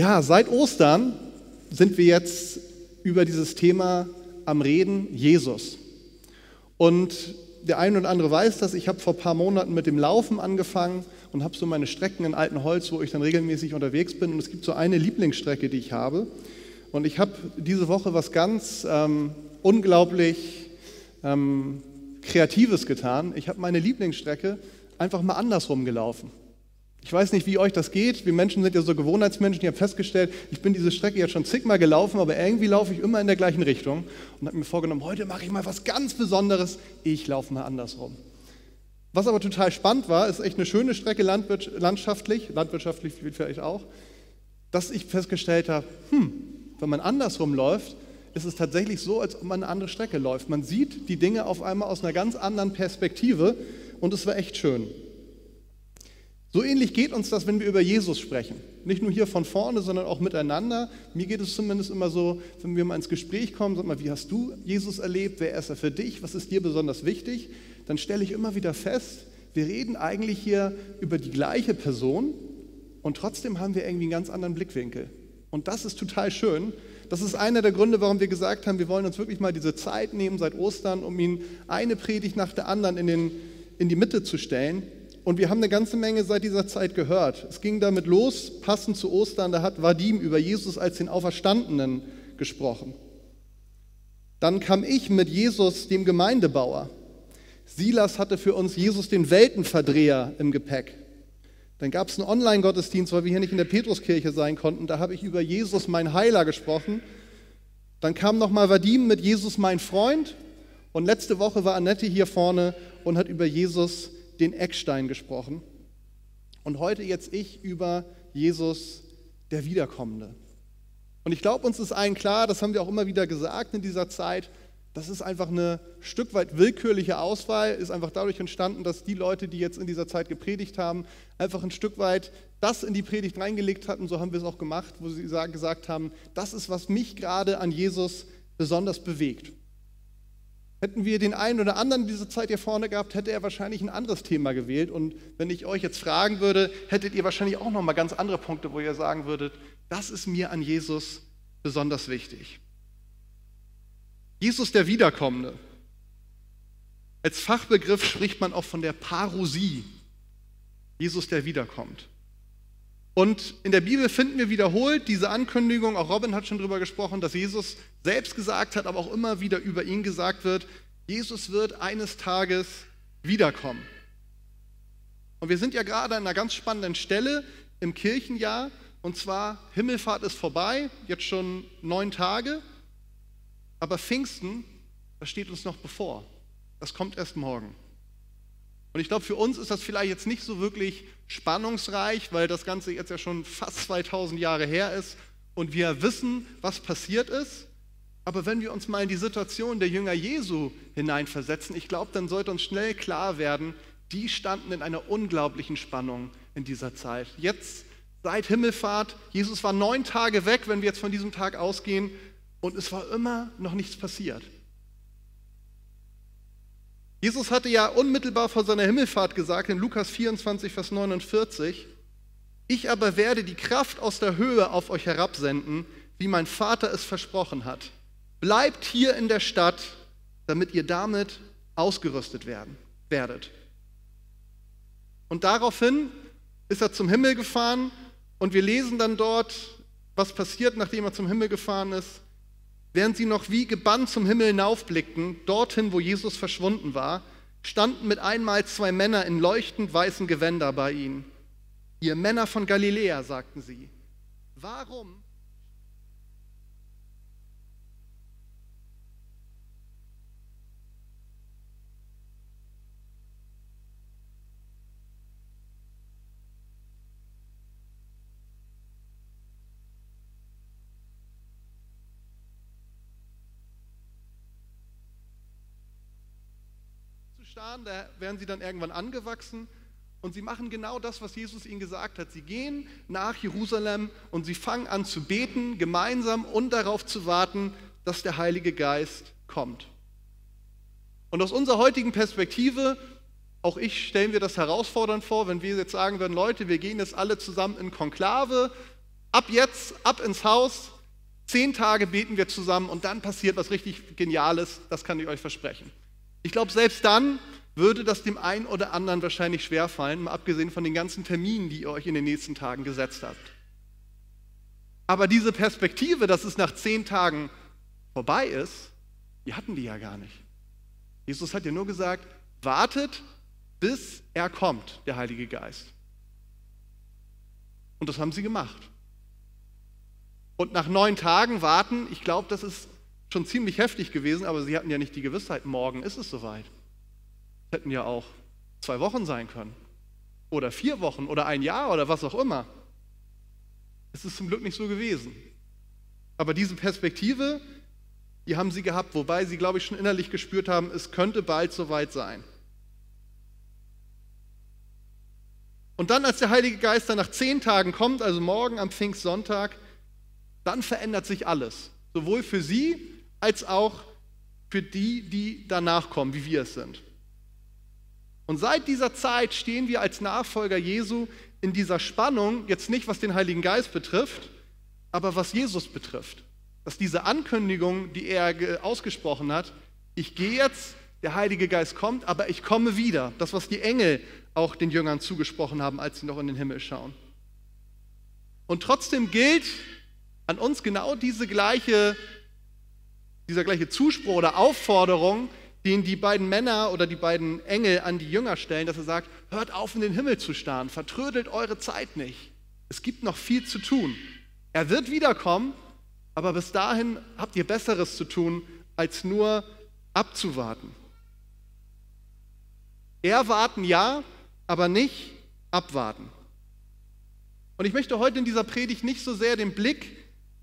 Ja, seit Ostern sind wir jetzt über dieses Thema am Reden Jesus. Und der eine oder andere weiß das, ich habe vor ein paar Monaten mit dem Laufen angefangen und habe so meine Strecken in Altenholz, wo ich dann regelmäßig unterwegs bin. Und es gibt so eine Lieblingsstrecke, die ich habe. Und ich habe diese Woche was ganz ähm, unglaublich ähm, Kreatives getan. Ich habe meine Lieblingsstrecke einfach mal andersrum gelaufen. Ich weiß nicht, wie euch das geht. Wir Menschen sind ja so Gewohnheitsmenschen. Ich habe festgestellt, ich bin diese Strecke jetzt schon zigmal gelaufen, aber irgendwie laufe ich immer in der gleichen Richtung und habe mir vorgenommen, heute mache ich mal was ganz Besonderes. Ich laufe mal andersrum. Was aber total spannend war, ist echt eine schöne Strecke landschaftlich, landwirtschaftlich vielleicht auch, dass ich festgestellt habe, hm, wenn man andersrum läuft, ist es tatsächlich so, als ob man eine andere Strecke läuft. Man sieht die Dinge auf einmal aus einer ganz anderen Perspektive und es war echt schön. So ähnlich geht uns das, wenn wir über Jesus sprechen. Nicht nur hier von vorne, sondern auch miteinander. Mir geht es zumindest immer so, wenn wir mal ins Gespräch kommen, sag mal, wie hast du Jesus erlebt? Wer ist er für dich? Was ist dir besonders wichtig? Dann stelle ich immer wieder fest, wir reden eigentlich hier über die gleiche Person und trotzdem haben wir irgendwie einen ganz anderen Blickwinkel. Und das ist total schön. Das ist einer der Gründe, warum wir gesagt haben, wir wollen uns wirklich mal diese Zeit nehmen seit Ostern, um ihn eine Predigt nach der anderen in, den, in die Mitte zu stellen und wir haben eine ganze Menge seit dieser Zeit gehört. Es ging damit los, passend zu Ostern, da hat Vadim über Jesus als den Auferstandenen gesprochen. Dann kam ich mit Jesus, dem Gemeindebauer. Silas hatte für uns Jesus den Weltenverdreher im Gepäck. Dann gab es einen Online-Gottesdienst, weil wir hier nicht in der Petruskirche sein konnten. Da habe ich über Jesus, mein Heiler, gesprochen. Dann kam nochmal Vadim mit Jesus, mein Freund. Und letzte Woche war Annette hier vorne und hat über Jesus gesprochen den Eckstein gesprochen und heute jetzt ich über Jesus, der Wiederkommende. Und ich glaube, uns ist allen klar, das haben wir auch immer wieder gesagt in dieser Zeit, das ist einfach eine Stück weit willkürliche Auswahl, ist einfach dadurch entstanden, dass die Leute, die jetzt in dieser Zeit gepredigt haben, einfach ein Stück weit das in die Predigt reingelegt hatten. So haben wir es auch gemacht, wo sie gesagt haben, das ist, was mich gerade an Jesus besonders bewegt. Hätten wir den einen oder anderen diese Zeit hier vorne gehabt, hätte er wahrscheinlich ein anderes Thema gewählt. Und wenn ich euch jetzt fragen würde, hättet ihr wahrscheinlich auch noch mal ganz andere Punkte, wo ihr sagen würdet, das ist mir an Jesus besonders wichtig. Jesus der Wiederkommende. Als Fachbegriff spricht man auch von der Parousie. Jesus, der wiederkommt. Und in der Bibel finden wir wiederholt diese Ankündigung, auch Robin hat schon darüber gesprochen, dass Jesus selbst gesagt hat, aber auch immer wieder über ihn gesagt wird, Jesus wird eines Tages wiederkommen. Und wir sind ja gerade an einer ganz spannenden Stelle im Kirchenjahr, und zwar Himmelfahrt ist vorbei, jetzt schon neun Tage, aber Pfingsten, das steht uns noch bevor. Das kommt erst morgen. Und ich glaube, für uns ist das vielleicht jetzt nicht so wirklich spannungsreich, weil das Ganze jetzt ja schon fast 2000 Jahre her ist und wir wissen, was passiert ist. Aber wenn wir uns mal in die Situation der Jünger Jesu hineinversetzen, ich glaube, dann sollte uns schnell klar werden, die standen in einer unglaublichen Spannung in dieser Zeit. Jetzt seit Himmelfahrt, Jesus war neun Tage weg, wenn wir jetzt von diesem Tag ausgehen, und es war immer noch nichts passiert. Jesus hatte ja unmittelbar vor seiner Himmelfahrt gesagt in Lukas 24, Vers 49, ich aber werde die Kraft aus der Höhe auf euch herabsenden, wie mein Vater es versprochen hat. Bleibt hier in der Stadt, damit ihr damit ausgerüstet werden, werdet. Und daraufhin ist er zum Himmel gefahren und wir lesen dann dort, was passiert, nachdem er zum Himmel gefahren ist. Während sie noch wie gebannt zum Himmel hinaufblickten, dorthin, wo Jesus verschwunden war, standen mit einmal zwei Männer in leuchtend weißen Gewänder bei ihnen. Ihr Männer von Galiläa, sagten sie, warum starren, da werden sie dann irgendwann angewachsen und sie machen genau das, was Jesus ihnen gesagt hat. Sie gehen nach Jerusalem und sie fangen an zu beten, gemeinsam und darauf zu warten, dass der Heilige Geist kommt. Und aus unserer heutigen Perspektive, auch ich stellen wir das herausfordernd vor, wenn wir jetzt sagen würden, Leute, wir gehen jetzt alle zusammen in Konklave, ab jetzt, ab ins Haus, zehn Tage beten wir zusammen und dann passiert was richtig Geniales, das kann ich euch versprechen. Ich glaube, selbst dann würde das dem einen oder anderen wahrscheinlich schwerfallen, mal abgesehen von den ganzen Terminen, die ihr euch in den nächsten Tagen gesetzt habt. Aber diese Perspektive, dass es nach zehn Tagen vorbei ist, die hatten die ja gar nicht. Jesus hat ja nur gesagt, wartet, bis er kommt, der Heilige Geist. Und das haben sie gemacht. Und nach neun Tagen warten, ich glaube, das ist schon ziemlich heftig gewesen, aber sie hatten ja nicht die Gewissheit, morgen ist es soweit. Hätten ja auch zwei Wochen sein können. Oder vier Wochen oder ein Jahr oder was auch immer. Es ist zum Glück nicht so gewesen. Aber diese Perspektive, die haben sie gehabt, wobei sie, glaube ich, schon innerlich gespürt haben, es könnte bald soweit sein. Und dann, als der Heilige Geist dann nach zehn Tagen kommt, also morgen am Pfingstsonntag, dann verändert sich alles. Sowohl für sie als auch für die, die danach kommen, wie wir es sind. Und seit dieser Zeit stehen wir als Nachfolger Jesu in dieser Spannung, jetzt nicht was den Heiligen Geist betrifft, aber was Jesus betrifft. Dass diese Ankündigung, die er ausgesprochen hat, ich gehe jetzt, der Heilige Geist kommt, aber ich komme wieder. Das, was die Engel auch den Jüngern zugesprochen haben, als sie noch in den Himmel schauen. Und trotzdem gilt an uns genau diese gleiche, dieser gleiche Zuspruch oder Aufforderung, den die beiden Männer oder die beiden Engel an die Jünger stellen, dass er sagt, hört auf in den Himmel zu starren, vertrödelt eure Zeit nicht. Es gibt noch viel zu tun. Er wird wiederkommen, aber bis dahin habt ihr Besseres zu tun, als nur abzuwarten. Erwarten ja, aber nicht abwarten. Und ich möchte heute in dieser Predigt nicht so sehr den Blick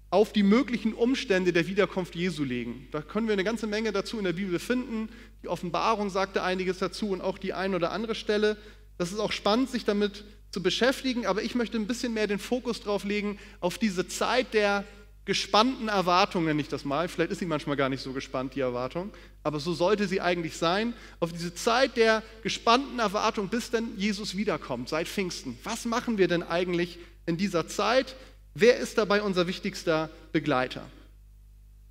auf die möglichen Umstände der Wiederkunft Jesu legen. Da können wir eine ganze Menge dazu in der Bibel finden. Die Offenbarung sagte einiges dazu und auch die eine oder andere Stelle. Das ist auch spannend, sich damit zu beschäftigen, aber ich möchte ein bisschen mehr den Fokus drauf legen, auf diese Zeit der gespannten Erwartung, nenne ich das mal. Vielleicht ist sie manchmal gar nicht so gespannt, die Erwartung, aber so sollte sie eigentlich sein. Auf diese Zeit der gespannten Erwartung, bis dann Jesus wiederkommt, seit Pfingsten. Was machen wir denn eigentlich in dieser Zeit? Wer ist dabei unser wichtigster Begleiter?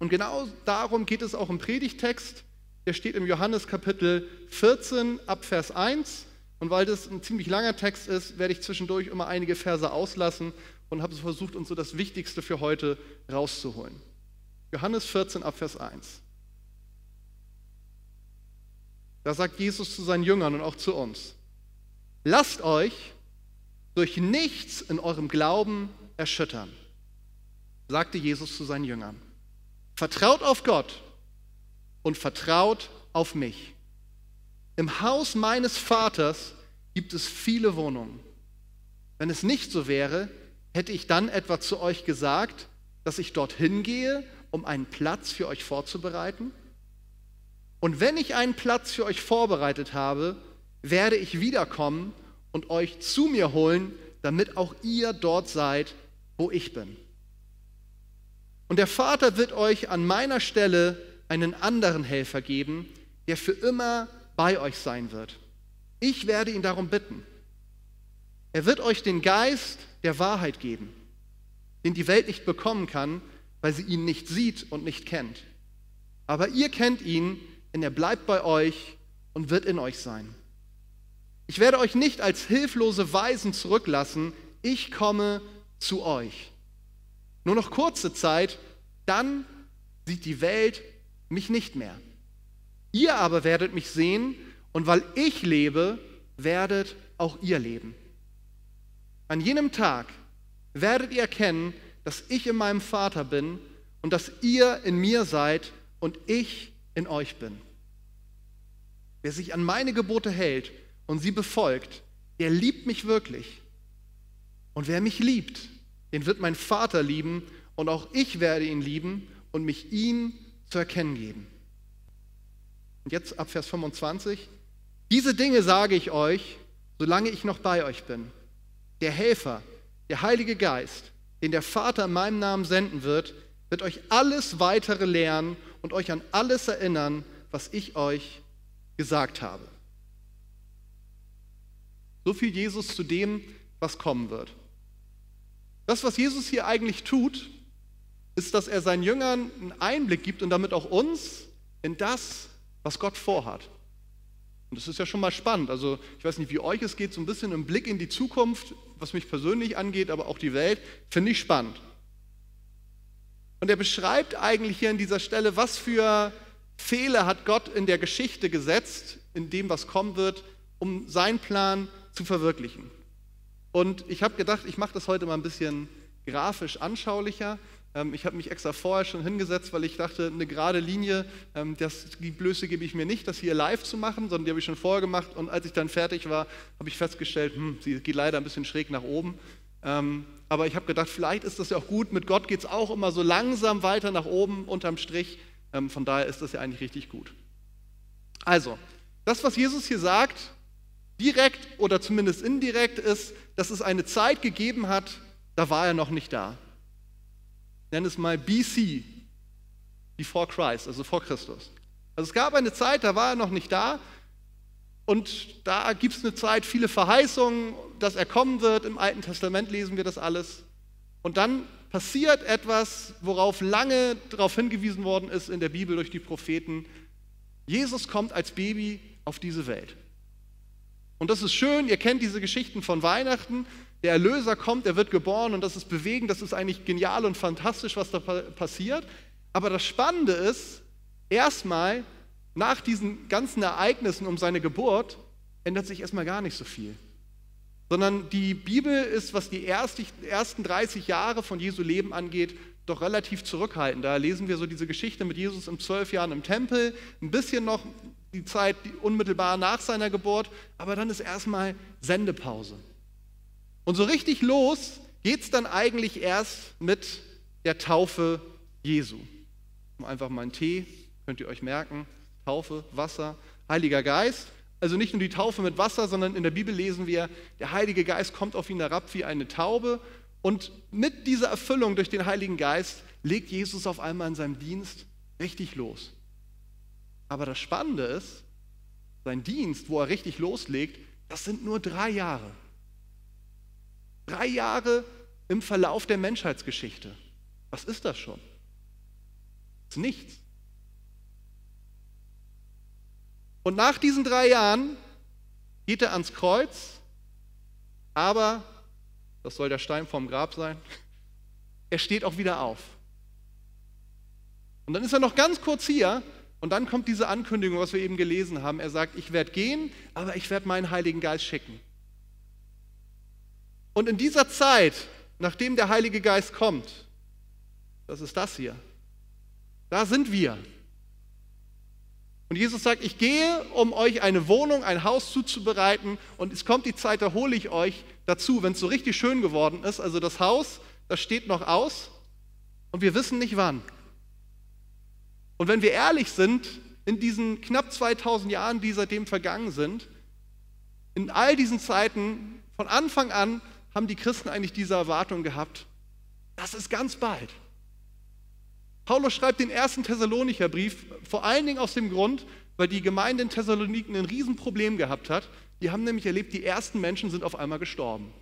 Und genau darum geht es auch im Predigtext. Der steht im Johannes Kapitel 14 ab Vers 1. Und weil das ein ziemlich langer Text ist, werde ich zwischendurch immer einige Verse auslassen und habe versucht, uns so das Wichtigste für heute rauszuholen. Johannes 14 ab Vers 1. Da sagt Jesus zu seinen Jüngern und auch zu uns, lasst euch durch nichts in eurem Glauben erschüttern, sagte Jesus zu seinen Jüngern. Vertraut auf Gott und vertraut auf mich. Im Haus meines Vaters gibt es viele Wohnungen. Wenn es nicht so wäre, hätte ich dann etwa zu euch gesagt, dass ich dorthin gehe, um einen Platz für euch vorzubereiten? Und wenn ich einen Platz für euch vorbereitet habe, werde ich wiederkommen und euch zu mir holen, damit auch ihr dort seid, wo ich bin. Und der Vater wird euch an meiner Stelle einen anderen Helfer geben, der für immer bei euch sein wird. Ich werde ihn darum bitten. Er wird euch den Geist der Wahrheit geben, den die Welt nicht bekommen kann, weil sie ihn nicht sieht und nicht kennt. Aber ihr kennt ihn, denn er bleibt bei euch und wird in euch sein. Ich werde euch nicht als hilflose Weisen zurücklassen, ich komme zu euch. Nur noch kurze Zeit, dann sieht die Welt mich nicht mehr. Ihr aber werdet mich sehen und weil ich lebe, werdet auch ihr leben. An jenem Tag werdet ihr erkennen, dass ich in meinem Vater bin und dass ihr in mir seid und ich in euch bin. Wer sich an meine Gebote hält und sie befolgt, der liebt mich wirklich. Und wer mich liebt, den wird mein Vater lieben und auch ich werde ihn lieben und mich ihm zu erkennen geben. Und jetzt ab Vers 25. Diese Dinge sage ich euch, solange ich noch bei euch bin. Der Helfer, der Heilige Geist, den der Vater in meinem Namen senden wird, wird euch alles weitere lehren und euch an alles erinnern, was ich euch gesagt habe. So viel Jesus zu dem, was kommen wird. Das, was Jesus hier eigentlich tut, ist, dass er seinen Jüngern einen Einblick gibt und damit auch uns in das, was Gott vorhat. Und das ist ja schon mal spannend. Also ich weiß nicht, wie euch es geht, so ein bisschen im Blick in die Zukunft, was mich persönlich angeht, aber auch die Welt, finde ich spannend. Und er beschreibt eigentlich hier an dieser Stelle, was für Fehler hat Gott in der Geschichte gesetzt, in dem, was kommen wird, um seinen Plan zu verwirklichen. Und ich habe gedacht, ich mache das heute mal ein bisschen grafisch anschaulicher. Ähm, ich habe mich extra vorher schon hingesetzt, weil ich dachte, eine gerade Linie, ähm, das, die Blöße gebe ich mir nicht, das hier live zu machen, sondern die habe ich schon vorher gemacht. Und als ich dann fertig war, habe ich festgestellt, hm, sie geht leider ein bisschen schräg nach oben. Ähm, aber ich habe gedacht, vielleicht ist das ja auch gut. Mit Gott geht es auch immer so langsam weiter nach oben unterm Strich. Von daher ist das ja eigentlich richtig gut. Also, das, was Jesus hier sagt, direkt oder zumindest indirekt ist, dass es eine Zeit gegeben hat, da war er noch nicht da nenne es mal BC, before Christ, also vor Christus. Also es gab eine Zeit, da war er noch nicht da und da gibt es eine Zeit, viele Verheißungen, dass er kommen wird. Im Alten Testament lesen wir das alles. Und dann passiert etwas, worauf lange darauf hingewiesen worden ist in der Bibel durch die Propheten. Jesus kommt als Baby auf diese Welt. Und das ist schön, ihr kennt diese Geschichten von Weihnachten. Der Erlöser kommt, er wird geboren und das ist bewegend, das ist eigentlich genial und fantastisch, was da passiert. Aber das Spannende ist, erstmal nach diesen ganzen Ereignissen um seine Geburt ändert sich erstmal gar nicht so viel. Sondern die Bibel ist, was die ersten 30 Jahre von Jesu Leben angeht, doch relativ zurückhaltend. Da lesen wir so diese Geschichte mit Jesus in zwölf Jahren im Tempel, ein bisschen noch die Zeit unmittelbar nach seiner Geburt, aber dann ist erstmal Sendepause. Und so richtig los geht es dann eigentlich erst mit der Taufe Jesu. Einfach mal einen Tee, könnt ihr euch merken. Taufe, Wasser, Heiliger Geist. Also nicht nur die Taufe mit Wasser, sondern in der Bibel lesen wir, der Heilige Geist kommt auf ihn herab wie eine Taube. Und mit dieser Erfüllung durch den Heiligen Geist legt Jesus auf einmal in seinem Dienst richtig los. Aber das Spannende ist, sein Dienst, wo er richtig loslegt, das sind nur drei Jahre. Drei Jahre im Verlauf der Menschheitsgeschichte. Was ist das schon? Das ist nichts. Und nach diesen drei Jahren geht er ans Kreuz, aber, das soll der Stein vom Grab sein, er steht auch wieder auf. Und dann ist er noch ganz kurz hier und dann kommt diese Ankündigung, was wir eben gelesen haben. Er sagt, ich werde gehen, aber ich werde meinen Heiligen Geist schicken. Und in dieser Zeit, nachdem der Heilige Geist kommt, das ist das hier, da sind wir. Und Jesus sagt, ich gehe, um euch eine Wohnung, ein Haus zuzubereiten und es kommt die Zeit, da hole ich euch dazu, wenn es so richtig schön geworden ist. Also das Haus, das steht noch aus und wir wissen nicht wann. Und wenn wir ehrlich sind, in diesen knapp 2000 Jahren, die seitdem vergangen sind, in all diesen Zeiten, von Anfang an haben die Christen eigentlich diese Erwartung gehabt, das ist ganz bald. Paulus schreibt den ersten Thessalonicher Brief vor allen Dingen aus dem Grund, weil die Gemeinde in Thessaloniken ein Riesenproblem gehabt hat. Die haben nämlich erlebt, die ersten Menschen sind auf einmal gestorben.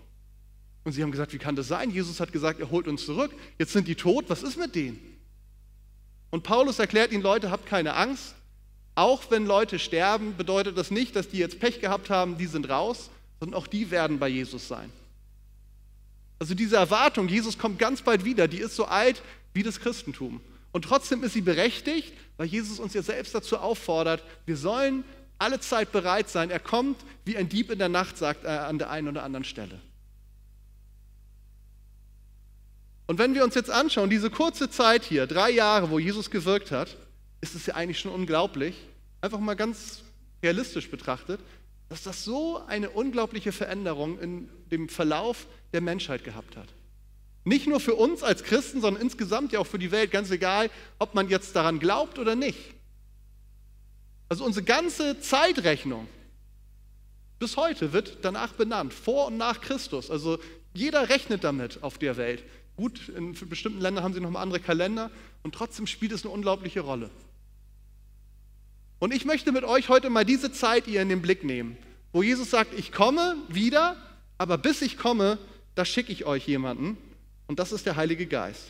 Und sie haben gesagt, wie kann das sein? Jesus hat gesagt, er holt uns zurück. Jetzt sind die tot, was ist mit denen? Und Paulus erklärt ihnen, Leute, habt keine Angst. Auch wenn Leute sterben, bedeutet das nicht, dass die jetzt Pech gehabt haben, die sind raus, sondern auch die werden bei Jesus sein. Also diese Erwartung, Jesus kommt ganz bald wieder, die ist so alt wie das Christentum. Und trotzdem ist sie berechtigt, weil Jesus uns ja selbst dazu auffordert, wir sollen alle Zeit bereit sein. Er kommt wie ein Dieb in der Nacht, sagt er an der einen oder anderen Stelle. Und wenn wir uns jetzt anschauen, diese kurze Zeit hier, drei Jahre, wo Jesus gewirkt hat, ist es ja eigentlich schon unglaublich, einfach mal ganz realistisch betrachtet, dass das so eine unglaubliche Veränderung in dem Verlauf der Menschheit gehabt hat. Nicht nur für uns als Christen, sondern insgesamt ja auch für die Welt, ganz egal, ob man jetzt daran glaubt oder nicht. Also unsere ganze Zeitrechnung bis heute wird danach benannt, vor und nach Christus. Also jeder rechnet damit auf der Welt. Gut, in bestimmten Ländern haben sie nochmal andere Kalender und trotzdem spielt es eine unglaubliche Rolle. Und ich möchte mit euch heute mal diese Zeit hier in den Blick nehmen, wo Jesus sagt, ich komme wieder, aber bis ich komme, da schicke ich euch jemanden. Und das ist der Heilige Geist.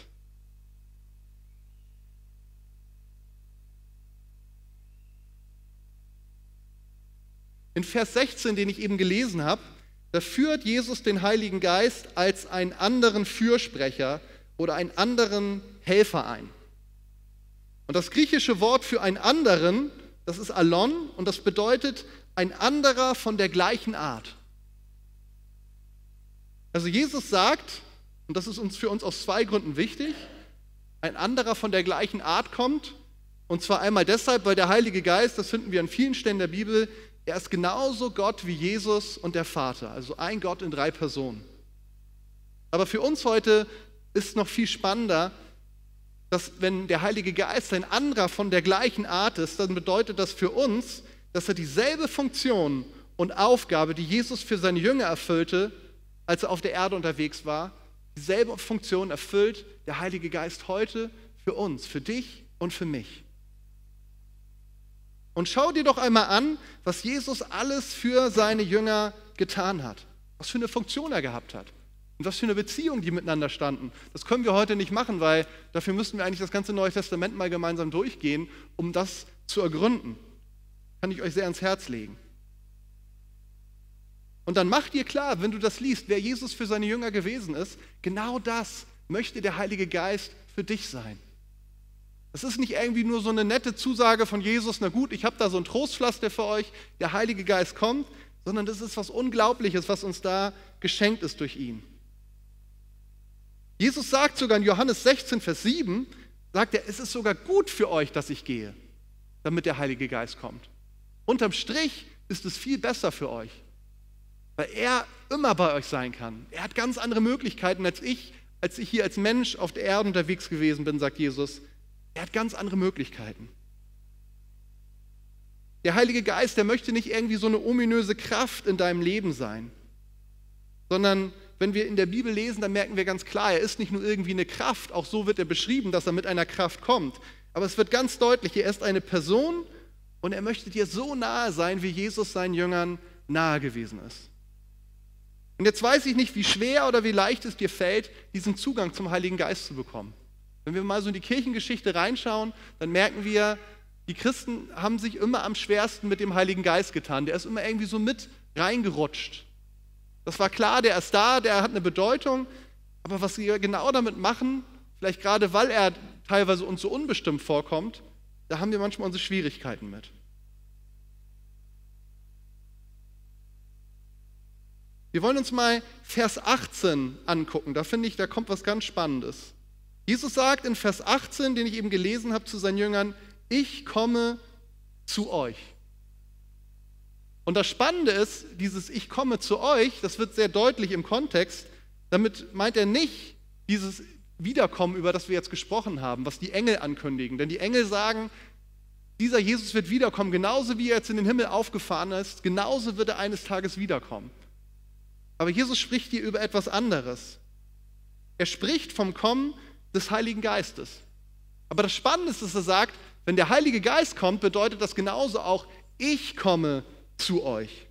In Vers 16, den ich eben gelesen habe, da führt Jesus den Heiligen Geist als einen anderen Fürsprecher oder einen anderen Helfer ein. Und das griechische Wort für einen anderen, das ist Alon und das bedeutet ein anderer von der gleichen Art. Also Jesus sagt, und das ist uns für uns aus zwei Gründen wichtig, ein anderer von der gleichen Art kommt. Und zwar einmal deshalb, weil der Heilige Geist, das finden wir an vielen Stellen der Bibel, er ist genauso Gott wie Jesus und der Vater, also ein Gott in drei Personen. Aber für uns heute ist noch viel spannender, dass wenn der Heilige Geist ein anderer von der gleichen Art ist, dann bedeutet das für uns, dass er dieselbe Funktion und Aufgabe, die Jesus für seine Jünger erfüllte, als er auf der Erde unterwegs war, dieselbe Funktion erfüllt der Heilige Geist heute für uns, für dich und für mich. Und schau dir doch einmal an, was Jesus alles für seine Jünger getan hat. Was für eine Funktion er gehabt hat. Und was für eine Beziehung die miteinander standen. Das können wir heute nicht machen, weil dafür müssten wir eigentlich das ganze Neue Testament mal gemeinsam durchgehen, um das zu ergründen. Kann ich euch sehr ans Herz legen. Und dann mach dir klar, wenn du das liest, wer Jesus für seine Jünger gewesen ist, genau das möchte der Heilige Geist für dich sein. Es ist nicht irgendwie nur so eine nette Zusage von Jesus, na gut, ich habe da so ein Trostpflaster für euch, der Heilige Geist kommt, sondern das ist was Unglaubliches, was uns da geschenkt ist durch ihn. Jesus sagt sogar in Johannes 16, Vers 7, sagt er, es ist sogar gut für euch, dass ich gehe, damit der Heilige Geist kommt. Unterm Strich ist es viel besser für euch, weil er immer bei euch sein kann. Er hat ganz andere Möglichkeiten als ich, als ich hier als Mensch auf der Erde unterwegs gewesen bin, sagt Jesus. Er hat ganz andere Möglichkeiten. Der Heilige Geist, der möchte nicht irgendwie so eine ominöse Kraft in deinem Leben sein, sondern wenn wir in der Bibel lesen, dann merken wir ganz klar, er ist nicht nur irgendwie eine Kraft, auch so wird er beschrieben, dass er mit einer Kraft kommt, aber es wird ganz deutlich, er ist eine Person und er möchte dir so nahe sein, wie Jesus seinen Jüngern nahe gewesen ist. Und jetzt weiß ich nicht, wie schwer oder wie leicht es dir fällt, diesen Zugang zum Heiligen Geist zu bekommen. Wenn wir mal so in die Kirchengeschichte reinschauen, dann merken wir, die Christen haben sich immer am schwersten mit dem Heiligen Geist getan. Der ist immer irgendwie so mit reingerutscht. Das war klar, der ist da, der hat eine Bedeutung, aber was wir genau damit machen, vielleicht gerade weil er teilweise uns so unbestimmt vorkommt, da haben wir manchmal unsere Schwierigkeiten mit. Wir wollen uns mal Vers 18 angucken. Da finde ich, da kommt was ganz Spannendes. Jesus sagt in Vers 18, den ich eben gelesen habe zu seinen Jüngern, ich komme zu euch. Und das Spannende ist, dieses Ich komme zu euch, das wird sehr deutlich im Kontext, damit meint er nicht dieses Wiederkommen, über das wir jetzt gesprochen haben, was die Engel ankündigen. Denn die Engel sagen, dieser Jesus wird wiederkommen, genauso wie er jetzt in den Himmel aufgefahren ist, genauso wird er eines Tages wiederkommen. Aber Jesus spricht hier über etwas anderes. Er spricht vom Kommen des Heiligen Geistes. Aber das Spannende ist, dass er sagt, wenn der Heilige Geist kommt, bedeutet das genauso auch, ich komme zu euch.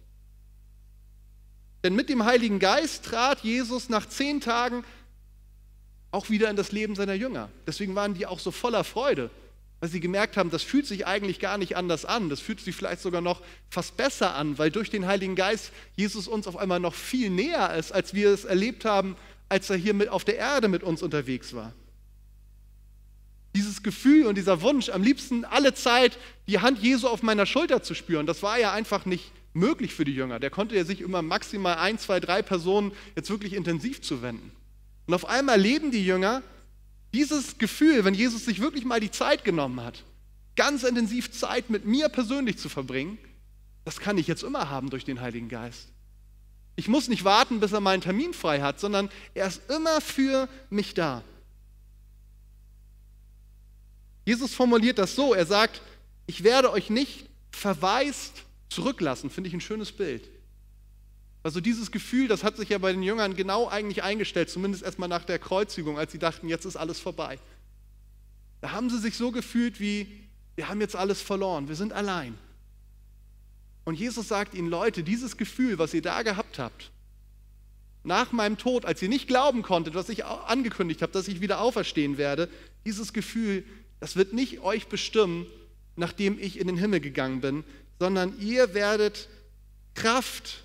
Denn mit dem Heiligen Geist trat Jesus nach zehn Tagen auch wieder in das Leben seiner Jünger. Deswegen waren die auch so voller Freude, weil sie gemerkt haben, das fühlt sich eigentlich gar nicht anders an. Das fühlt sich vielleicht sogar noch fast besser an, weil durch den Heiligen Geist Jesus uns auf einmal noch viel näher ist, als wir es erlebt haben, als er hier mit auf der Erde mit uns unterwegs war. Dieses Gefühl und dieser Wunsch, am liebsten alle Zeit die Hand Jesu auf meiner Schulter zu spüren, das war ja einfach nicht möglich für die Jünger. Der konnte ja sich immer maximal ein, zwei, drei Personen jetzt wirklich intensiv zuwenden. Und auf einmal leben die Jünger dieses Gefühl, wenn Jesus sich wirklich mal die Zeit genommen hat, ganz intensiv Zeit mit mir persönlich zu verbringen, das kann ich jetzt immer haben durch den Heiligen Geist. Ich muss nicht warten, bis er meinen Termin frei hat, sondern er ist immer für mich da. Jesus formuliert das so, er sagt, ich werde euch nicht verwaist zurücklassen, finde ich ein schönes Bild. Also dieses Gefühl, das hat sich ja bei den Jüngern genau eigentlich eingestellt, zumindest erstmal nach der Kreuzigung, als sie dachten, jetzt ist alles vorbei. Da haben sie sich so gefühlt wie, wir haben jetzt alles verloren, wir sind allein. Und Jesus sagt ihnen, Leute, dieses Gefühl, was ihr da gehabt habt, nach meinem Tod, als ihr nicht glauben konntet, was ich angekündigt habe, dass ich wieder auferstehen werde, dieses Gefühl, das wird nicht euch bestimmen, nachdem ich in den Himmel gegangen bin, sondern ihr werdet Kraft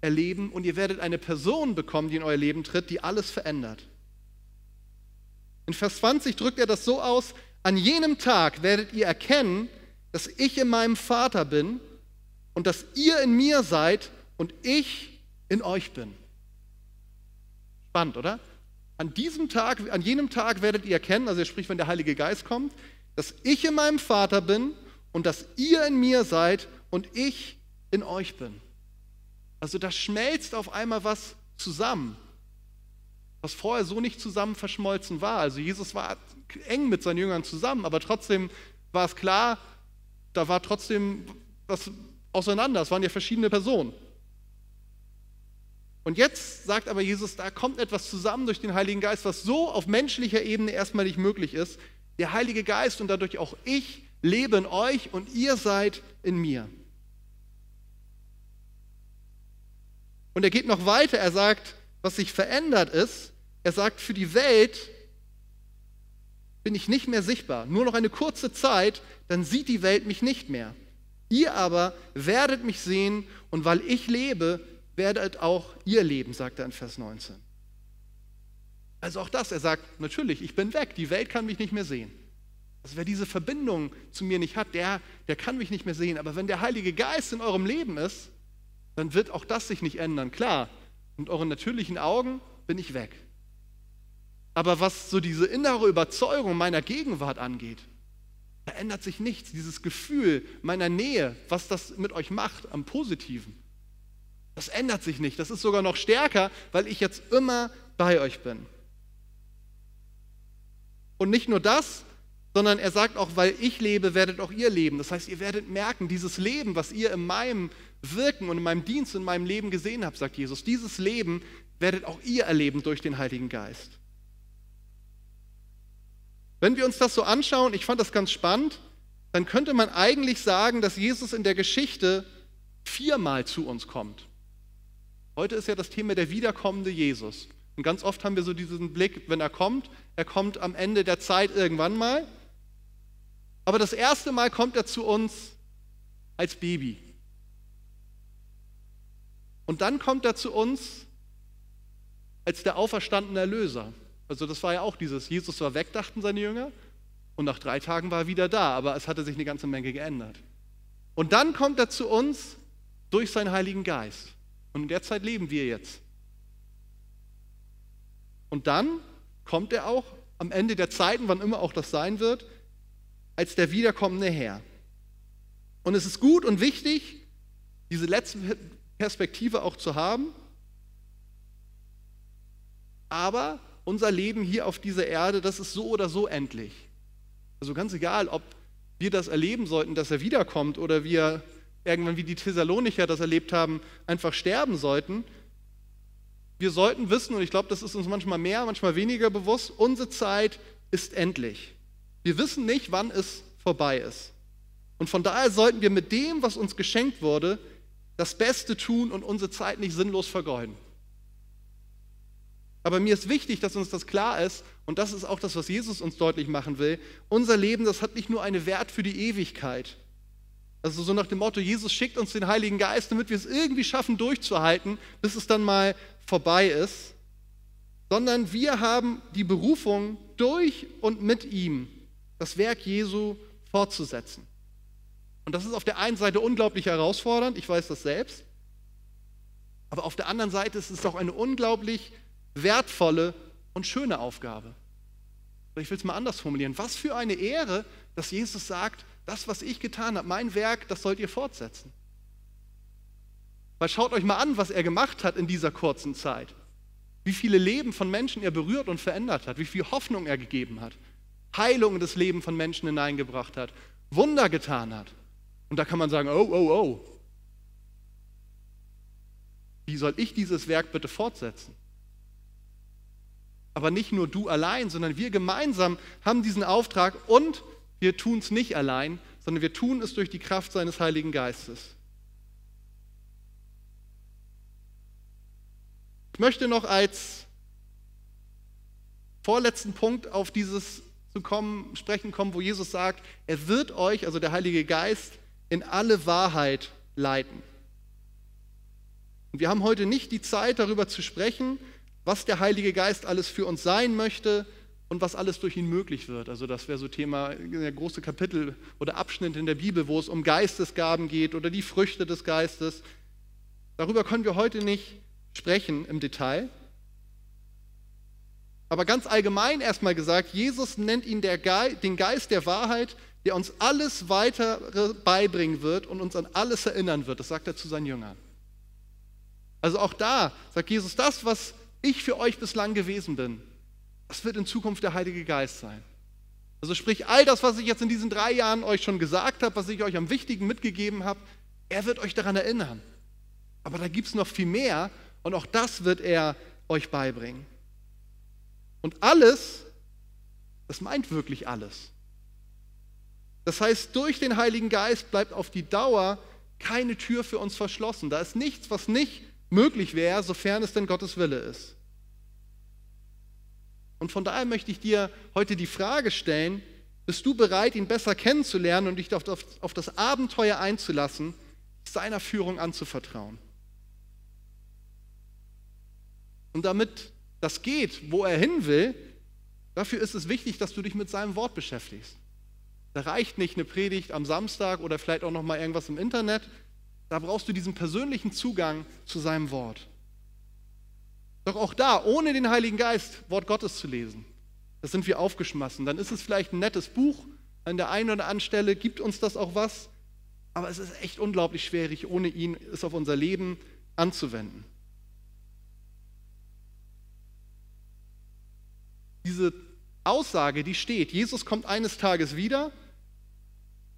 erleben und ihr werdet eine Person bekommen, die in euer Leben tritt, die alles verändert. In Vers 20 drückt er das so aus, an jenem Tag werdet ihr erkennen, dass ich in meinem Vater bin und dass ihr in mir seid und ich in euch bin. Spannend, oder? An diesem Tag, an jenem Tag werdet ihr erkennen, also er spricht, wenn der Heilige Geist kommt, dass ich in meinem Vater bin und dass ihr in mir seid und ich in euch bin. Also da schmelzt auf einmal was zusammen, was vorher so nicht zusammen verschmolzen war. Also Jesus war eng mit seinen Jüngern zusammen, aber trotzdem war es klar, da war trotzdem was auseinander. Es waren ja verschiedene Personen. Und jetzt sagt aber Jesus, da kommt etwas zusammen durch den Heiligen Geist, was so auf menschlicher Ebene erstmal nicht möglich ist. Der Heilige Geist und dadurch auch ich lebe in euch und ihr seid in mir. Und er geht noch weiter, er sagt, was sich verändert ist, er sagt, für die Welt bin ich nicht mehr sichtbar, nur noch eine kurze Zeit, dann sieht die Welt mich nicht mehr. Ihr aber werdet mich sehen und weil ich lebe, werdet auch ihr leben, sagt er in Vers 19. Also auch das, er sagt, natürlich, ich bin weg, die Welt kann mich nicht mehr sehen. Also wer diese Verbindung zu mir nicht hat, der, der kann mich nicht mehr sehen. Aber wenn der Heilige Geist in eurem Leben ist, dann wird auch das sich nicht ändern. Klar, mit euren natürlichen Augen bin ich weg. Aber was so diese innere Überzeugung meiner Gegenwart angeht, da ändert sich nichts. Dieses Gefühl meiner Nähe, was das mit euch macht am Positiven, das ändert sich nicht. Das ist sogar noch stärker, weil ich jetzt immer bei euch bin. Und nicht nur das, sondern er sagt auch, weil ich lebe, werdet auch ihr leben. Das heißt, ihr werdet merken, dieses Leben, was ihr in meinem Wirken und in meinem Dienst, in meinem Leben gesehen habt, sagt Jesus, dieses Leben werdet auch ihr erleben durch den Heiligen Geist. Wenn wir uns das so anschauen, ich fand das ganz spannend, dann könnte man eigentlich sagen, dass Jesus in der Geschichte viermal zu uns kommt. Heute ist ja das Thema der wiederkommende Jesus. Und ganz oft haben wir so diesen Blick, wenn er kommt, er kommt am Ende der Zeit irgendwann mal. Aber das erste Mal kommt er zu uns als Baby. Und dann kommt er zu uns als der auferstandene Erlöser. Also das war ja auch dieses, Jesus war weg, dachten seine Jünger, und nach drei Tagen war er wieder da, aber es hatte sich eine ganze Menge geändert. Und dann kommt er zu uns durch seinen Heiligen Geist. Und in der Zeit leben wir jetzt. Und dann kommt er auch am Ende der Zeiten, wann immer auch das sein wird, als der wiederkommende Herr. Und es ist gut und wichtig, diese letzte Perspektive auch zu haben. Aber unser Leben hier auf dieser Erde, das ist so oder so endlich. Also ganz egal, ob wir das erleben sollten, dass er wiederkommt oder wir irgendwann wie die Thessalonicher das erlebt haben, einfach sterben sollten. Wir sollten wissen, und ich glaube, das ist uns manchmal mehr, manchmal weniger bewusst, unsere Zeit ist endlich. Wir wissen nicht, wann es vorbei ist. Und von daher sollten wir mit dem, was uns geschenkt wurde, das Beste tun und unsere Zeit nicht sinnlos vergeuden. Aber mir ist wichtig, dass uns das klar ist, und das ist auch das, was Jesus uns deutlich machen will. Unser Leben, das hat nicht nur einen Wert für die Ewigkeit, also so nach dem Motto, Jesus schickt uns den Heiligen Geist, damit wir es irgendwie schaffen durchzuhalten, bis es dann mal vorbei ist, sondern wir haben die Berufung, durch und mit ihm das Werk Jesu fortzusetzen. Und das ist auf der einen Seite unglaublich herausfordernd, ich weiß das selbst, aber auf der anderen Seite ist es auch eine unglaublich wertvolle und schöne Aufgabe. Ich will es mal anders formulieren. Was für eine Ehre, dass Jesus sagt, das, was ich getan habe, mein Werk, das sollt ihr fortsetzen. Weil schaut euch mal an, was er gemacht hat in dieser kurzen Zeit. Wie viele Leben von Menschen er berührt und verändert hat, wie viel Hoffnung er gegeben hat, Heilung in das Leben von Menschen hineingebracht hat, Wunder getan hat. Und da kann man sagen, oh, oh, oh. Wie soll ich dieses Werk bitte fortsetzen? Aber nicht nur du allein, sondern wir gemeinsam haben diesen Auftrag und wir tun es nicht allein, sondern wir tun es durch die Kraft seines Heiligen Geistes. Ich möchte noch als vorletzten Punkt auf dieses zu kommen, sprechen kommen, wo Jesus sagt, er wird euch, also der Heilige Geist, in alle Wahrheit leiten. Und wir haben heute nicht die Zeit, darüber zu sprechen, was der Heilige Geist alles für uns sein möchte und was alles durch ihn möglich wird. Also das wäre so Thema, der große Kapitel oder Abschnitt in der Bibel, wo es um Geistesgaben geht oder die Früchte des Geistes. Darüber können wir heute nicht sprechen im Detail. Aber ganz allgemein erstmal gesagt, Jesus nennt ihn Ge den Geist der Wahrheit, der uns alles weitere beibringen wird und uns an alles erinnern wird. Das sagt er zu seinen Jüngern. Also auch da sagt Jesus, das, was ich für euch bislang gewesen bin, das wird in Zukunft der Heilige Geist sein. Also sprich, all das, was ich jetzt in diesen drei Jahren euch schon gesagt habe, was ich euch am Wichtigen mitgegeben habe, er wird euch daran erinnern. Aber da gibt es noch viel mehr und auch das wird er euch beibringen. Und alles, das meint wirklich alles. Das heißt, durch den Heiligen Geist bleibt auf die Dauer keine Tür für uns verschlossen. Da ist nichts, was nicht möglich wäre, sofern es denn Gottes Wille ist. Und von daher möchte ich dir heute die Frage stellen, bist du bereit, ihn besser kennenzulernen und dich auf, auf, auf das Abenteuer einzulassen, seiner Führung anzuvertrauen? Und damit das geht, wo er hin will, dafür ist es wichtig, dass du dich mit seinem Wort beschäftigst. Da reicht nicht eine Predigt am Samstag oder vielleicht auch noch mal irgendwas im Internet, da brauchst du diesen persönlichen Zugang zu seinem Wort. Doch auch da, ohne den Heiligen Geist, Wort Gottes zu lesen, das sind wir aufgeschmissen. Dann ist es vielleicht ein nettes Buch, an der einen oder anderen Stelle gibt uns das auch was, aber es ist echt unglaublich schwierig, ohne ihn es auf unser Leben anzuwenden. Diese Aussage, die steht, Jesus kommt eines Tages wieder,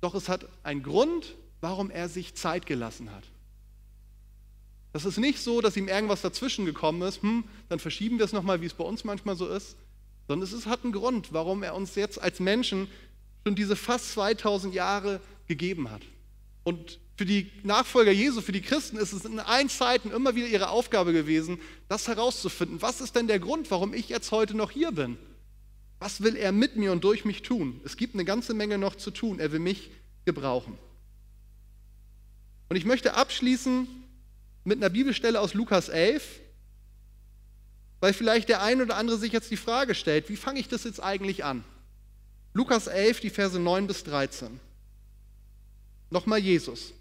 doch es hat einen Grund, warum er sich Zeit gelassen hat. Das ist nicht so, dass ihm irgendwas dazwischen gekommen ist, hm, dann verschieben wir es nochmal, wie es bei uns manchmal so ist, sondern es hat einen Grund, warum er uns jetzt als Menschen schon diese fast 2000 Jahre gegeben hat. Und für die Nachfolger Jesu, für die Christen ist es in allen Zeiten immer wieder ihre Aufgabe gewesen, das herauszufinden. Was ist denn der Grund, warum ich jetzt heute noch hier bin? Was will er mit mir und durch mich tun? Es gibt eine ganze Menge noch zu tun. Er will mich gebrauchen. Und ich möchte abschließen mit einer Bibelstelle aus Lukas 11, weil vielleicht der ein oder andere sich jetzt die Frage stellt, wie fange ich das jetzt eigentlich an? Lukas 11, die Verse 9 bis 13. Nochmal Jesus.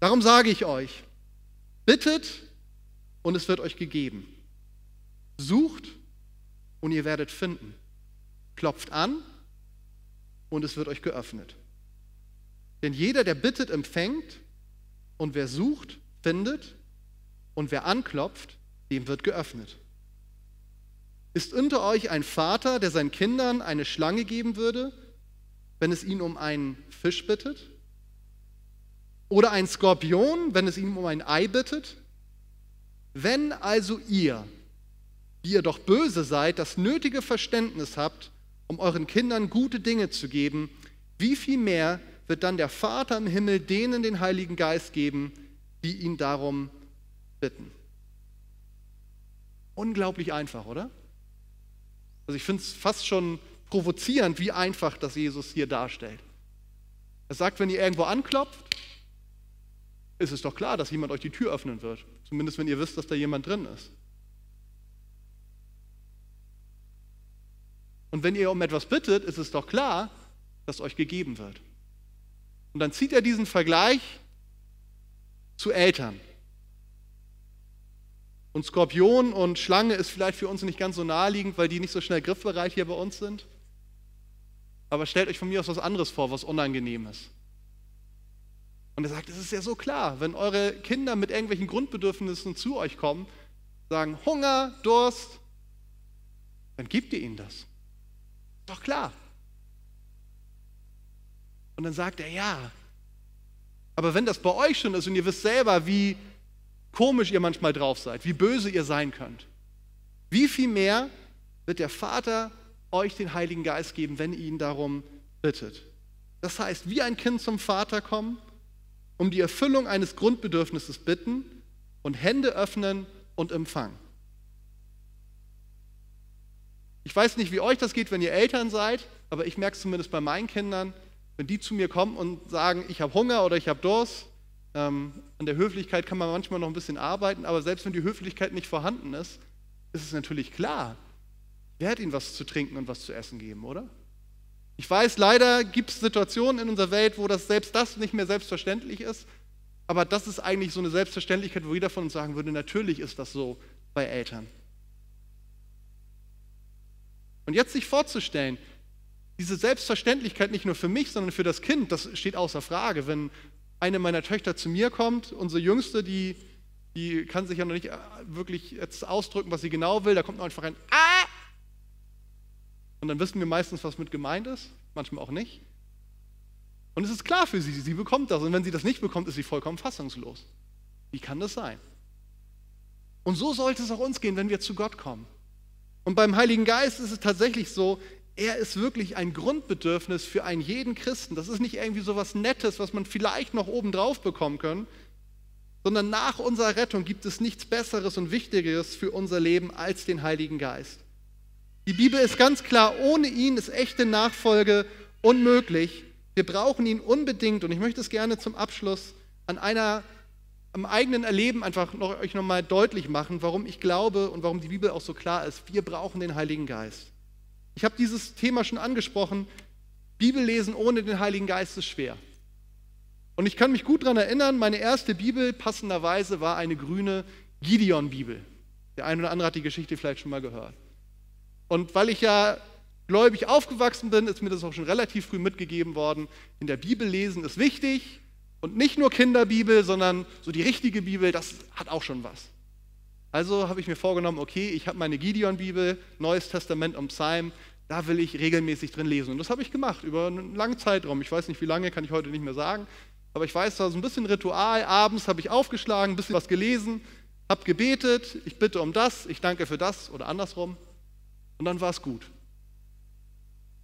Darum sage ich euch, bittet und es wird euch gegeben. Sucht und ihr werdet finden. Klopft an und es wird euch geöffnet. Denn jeder, der bittet, empfängt und wer sucht, findet und wer anklopft, dem wird geöffnet. Ist unter euch ein Vater, der seinen Kindern eine Schlange geben würde, wenn es ihn um einen Fisch bittet? Oder ein Skorpion, wenn es ihn um ein Ei bittet? Wenn also ihr, die ihr doch böse seid, das nötige Verständnis habt, um euren Kindern gute Dinge zu geben, wie viel mehr wird dann der Vater im Himmel denen den Heiligen Geist geben, die ihn darum bitten. Unglaublich einfach, oder? Also ich finde es fast schon provozierend, wie einfach das Jesus hier darstellt. Er sagt, wenn ihr irgendwo anklopft, ist es doch klar, dass jemand euch die Tür öffnen wird. Zumindest wenn ihr wisst, dass da jemand drin ist. Und wenn ihr um etwas bittet, ist es doch klar, dass euch gegeben wird. Und dann zieht er diesen Vergleich zu Eltern. Und Skorpion und Schlange ist vielleicht für uns nicht ganz so naheliegend, weil die nicht so schnell griffbereit hier bei uns sind. Aber stellt euch von mir aus was anderes vor, was unangenehm ist. Und er sagt, es ist ja so klar, wenn eure Kinder mit irgendwelchen Grundbedürfnissen zu euch kommen, sagen Hunger, Durst, dann gebt ihr ihnen das. Doch klar. Und dann sagt er, ja, aber wenn das bei euch schon ist und ihr wisst selber, wie komisch ihr manchmal drauf seid, wie böse ihr sein könnt, wie viel mehr wird der Vater euch den Heiligen Geist geben, wenn ihr ihn darum bittet? Das heißt, wie ein Kind zum Vater kommen, um die Erfüllung eines Grundbedürfnisses bitten und Hände öffnen und empfangen. Ich weiß nicht, wie euch das geht, wenn ihr Eltern seid, aber ich merke es zumindest bei meinen Kindern, wenn die zu mir kommen und sagen, ich habe Hunger oder ich habe Durst. Ähm, an der Höflichkeit kann man manchmal noch ein bisschen arbeiten, aber selbst wenn die Höflichkeit nicht vorhanden ist, ist es natürlich klar, wer hat ihnen was zu trinken und was zu essen geben, oder? Ich weiß, leider gibt es Situationen in unserer Welt, wo das selbst das nicht mehr selbstverständlich ist. Aber das ist eigentlich so eine Selbstverständlichkeit, wo jeder von uns sagen würde, natürlich ist das so bei Eltern. Und jetzt sich vorzustellen, diese Selbstverständlichkeit nicht nur für mich, sondern für das Kind, das steht außer Frage. Wenn eine meiner Töchter zu mir kommt, unsere Jüngste, die, die kann sich ja noch nicht äh, wirklich jetzt ausdrücken, was sie genau will, da kommt einfach ein Ah! Und dann wissen wir meistens, was mit gemeint ist, manchmal auch nicht. Und es ist klar für sie, sie bekommt das. Und wenn sie das nicht bekommt, ist sie vollkommen fassungslos. Wie kann das sein? Und so sollte es auch uns gehen, wenn wir zu Gott kommen. Und beim Heiligen Geist ist es tatsächlich so, er ist wirklich ein Grundbedürfnis für einen jeden Christen. Das ist nicht irgendwie so was Nettes, was man vielleicht noch obendrauf bekommen kann, sondern nach unserer Rettung gibt es nichts Besseres und Wichtigeres für unser Leben als den Heiligen Geist. Die Bibel ist ganz klar, ohne ihn ist echte Nachfolge unmöglich. Wir brauchen ihn unbedingt und ich möchte es gerne zum Abschluss an einer am eigenen Erleben einfach noch, euch nochmal deutlich machen, warum ich glaube und warum die Bibel auch so klar ist. Wir brauchen den Heiligen Geist. Ich habe dieses Thema schon angesprochen. Bibellesen ohne den Heiligen Geist ist schwer. Und ich kann mich gut daran erinnern, meine erste Bibel passenderweise war eine grüne Gideon-Bibel. Der eine oder andere hat die Geschichte vielleicht schon mal gehört. Und weil ich ja gläubig aufgewachsen bin, ist mir das auch schon relativ früh mitgegeben worden. In der Bibel lesen ist wichtig und nicht nur Kinderbibel, sondern so die richtige Bibel, das hat auch schon was. Also habe ich mir vorgenommen, okay, ich habe meine Gideon-Bibel, Neues Testament und Psalm, da will ich regelmäßig drin lesen. Und das habe ich gemacht über einen langen Zeitraum. Ich weiß nicht, wie lange, kann ich heute nicht mehr sagen. Aber ich weiß, da so ein bisschen Ritual. Abends habe ich aufgeschlagen, ein bisschen was gelesen, habe gebetet, ich bitte um das, ich danke für das oder andersrum. Und dann war es gut.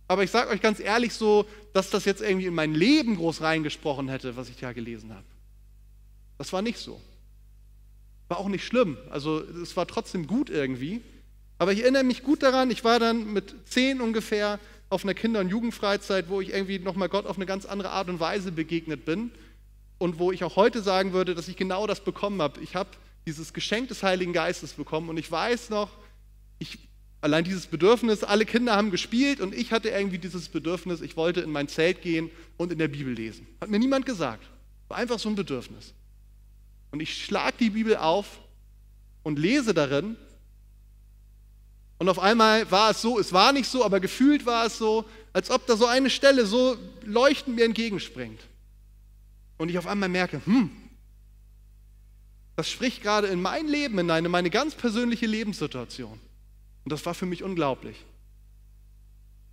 Aber ich sage euch ganz ehrlich so, dass das jetzt irgendwie in mein Leben groß reingesprochen hätte, was ich da gelesen habe. Das war nicht so. War auch nicht schlimm. Also es war trotzdem gut irgendwie. Aber ich erinnere mich gut daran, ich war dann mit zehn ungefähr auf einer Kinder- und Jugendfreizeit, wo ich irgendwie nochmal Gott auf eine ganz andere Art und Weise begegnet bin und wo ich auch heute sagen würde, dass ich genau das bekommen habe. Ich habe dieses Geschenk des Heiligen Geistes bekommen und ich weiß noch, ich Allein dieses Bedürfnis, alle Kinder haben gespielt und ich hatte irgendwie dieses Bedürfnis, ich wollte in mein Zelt gehen und in der Bibel lesen. Hat mir niemand gesagt. War einfach so ein Bedürfnis. Und ich schlage die Bibel auf und lese darin. Und auf einmal war es so, es war nicht so, aber gefühlt war es so, als ob da so eine Stelle so leuchtend mir entgegenspringt. Und ich auf einmal merke, hm, das spricht gerade in mein Leben hinein, in meine ganz persönliche Lebenssituation. Und das war für mich unglaublich.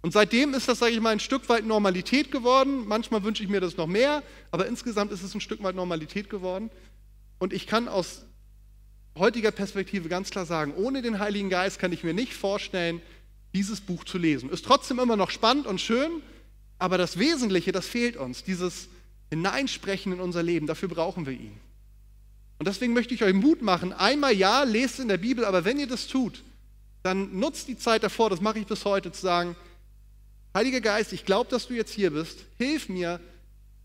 Und seitdem ist das, sage ich mal, ein Stück weit Normalität geworden. Manchmal wünsche ich mir das noch mehr, aber insgesamt ist es ein Stück weit Normalität geworden. Und ich kann aus heutiger Perspektive ganz klar sagen, ohne den Heiligen Geist kann ich mir nicht vorstellen, dieses Buch zu lesen. Ist trotzdem immer noch spannend und schön, aber das Wesentliche, das fehlt uns, dieses Hineinsprechen in unser Leben, dafür brauchen wir ihn. Und deswegen möchte ich euch Mut machen, einmal ja, lest in der Bibel, aber wenn ihr das tut, dann nutzt die Zeit davor, das mache ich bis heute, zu sagen, Heiliger Geist, ich glaube, dass du jetzt hier bist, hilf mir,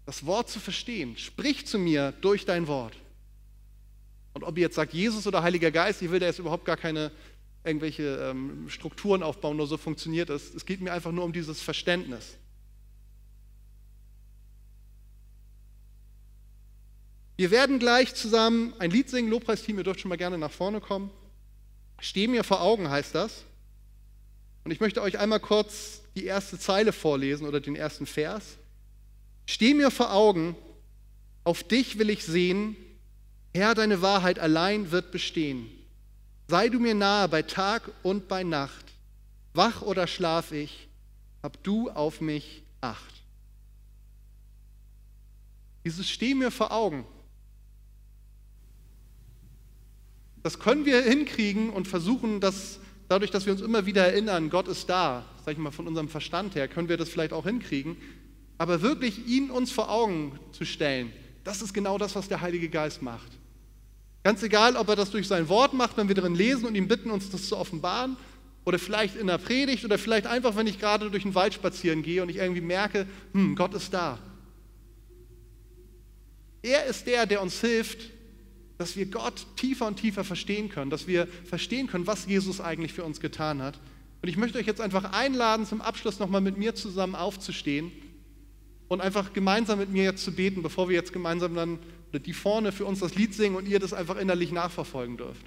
das Wort zu verstehen. Sprich zu mir durch dein Wort. Und ob ihr jetzt sagt, Jesus oder Heiliger Geist, ich will da jetzt überhaupt gar keine irgendwelche ähm, Strukturen aufbauen, nur so funktioniert es. Es geht mir einfach nur um dieses Verständnis. Wir werden gleich zusammen ein Lied singen, Lobpreisteam, ihr dürft schon mal gerne nach vorne kommen. Steh mir vor Augen heißt das. Und ich möchte euch einmal kurz die erste Zeile vorlesen oder den ersten Vers. Steh mir vor Augen, auf dich will ich sehen, Herr, deine Wahrheit allein wird bestehen. Sei du mir nahe bei Tag und bei Nacht, wach oder schlaf ich, hab du auf mich Acht. Dieses Steh mir vor Augen, Das können wir hinkriegen und versuchen, dass dadurch, dass wir uns immer wieder erinnern, Gott ist da, sag ich mal von unserem Verstand her, können wir das vielleicht auch hinkriegen. Aber wirklich ihn uns vor Augen zu stellen, das ist genau das, was der Heilige Geist macht. Ganz egal, ob er das durch sein Wort macht, wenn wir darin lesen und ihn bitten, uns das zu offenbaren, oder vielleicht in der Predigt oder vielleicht einfach, wenn ich gerade durch den Wald spazieren gehe und ich irgendwie merke, hm, Gott ist da. Er ist der, der uns hilft, dass wir Gott tiefer und tiefer verstehen können, dass wir verstehen können, was Jesus eigentlich für uns getan hat. Und ich möchte euch jetzt einfach einladen, zum Abschluss nochmal mit mir zusammen aufzustehen und einfach gemeinsam mit mir jetzt zu beten, bevor wir jetzt gemeinsam dann die vorne für uns das Lied singen und ihr das einfach innerlich nachverfolgen dürft.